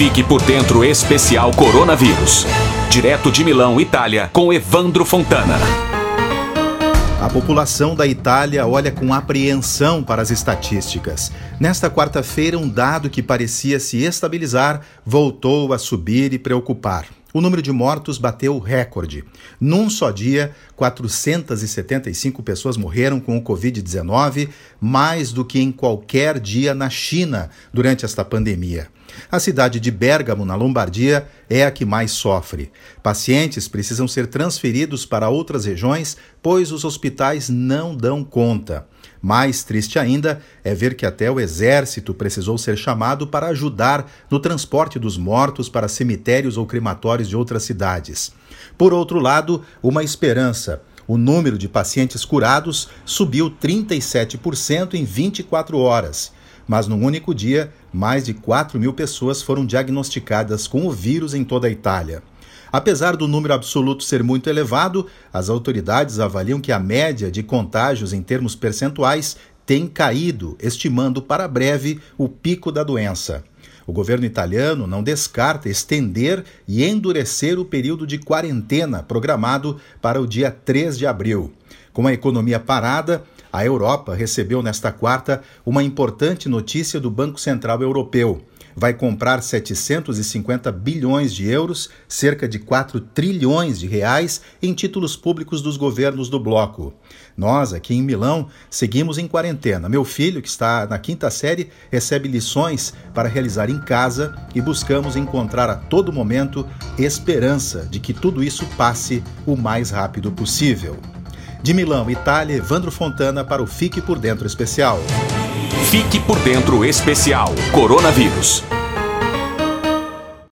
Fique por dentro especial coronavírus. Direto de Milão, Itália, com Evandro Fontana. A população da Itália olha com apreensão para as estatísticas. Nesta quarta-feira, um dado que parecia se estabilizar voltou a subir e preocupar. O número de mortos bateu recorde. Num só dia, 475 pessoas morreram com o Covid-19, mais do que em qualquer dia na China durante esta pandemia. A cidade de Bergamo, na Lombardia, é a que mais sofre. Pacientes precisam ser transferidos para outras regiões, pois os hospitais não dão conta. Mais triste ainda é ver que até o exército precisou ser chamado para ajudar no transporte dos mortos para cemitérios ou crematórios de outras cidades. Por outro lado, uma esperança. O número de pacientes curados subiu 37% em 24 horas mas num único dia, mais de 4 mil pessoas foram diagnosticadas com o vírus em toda a Itália. Apesar do número absoluto ser muito elevado, as autoridades avaliam que a média de contágios em termos percentuais tem caído, estimando para breve o pico da doença. O governo italiano não descarta estender e endurecer o período de quarentena programado para o dia 3 de abril. Com a economia parada, a Europa recebeu nesta quarta uma importante notícia do Banco Central Europeu. Vai comprar 750 bilhões de euros, cerca de 4 trilhões de reais, em títulos públicos dos governos do bloco. Nós, aqui em Milão, seguimos em quarentena. Meu filho, que está na quinta série, recebe lições para realizar em casa e buscamos encontrar a todo momento esperança de que tudo isso passe o mais rápido possível. De Milão, Itália, Evandro Fontana para o Fique por Dentro Especial. Fique por Dentro Especial Coronavírus.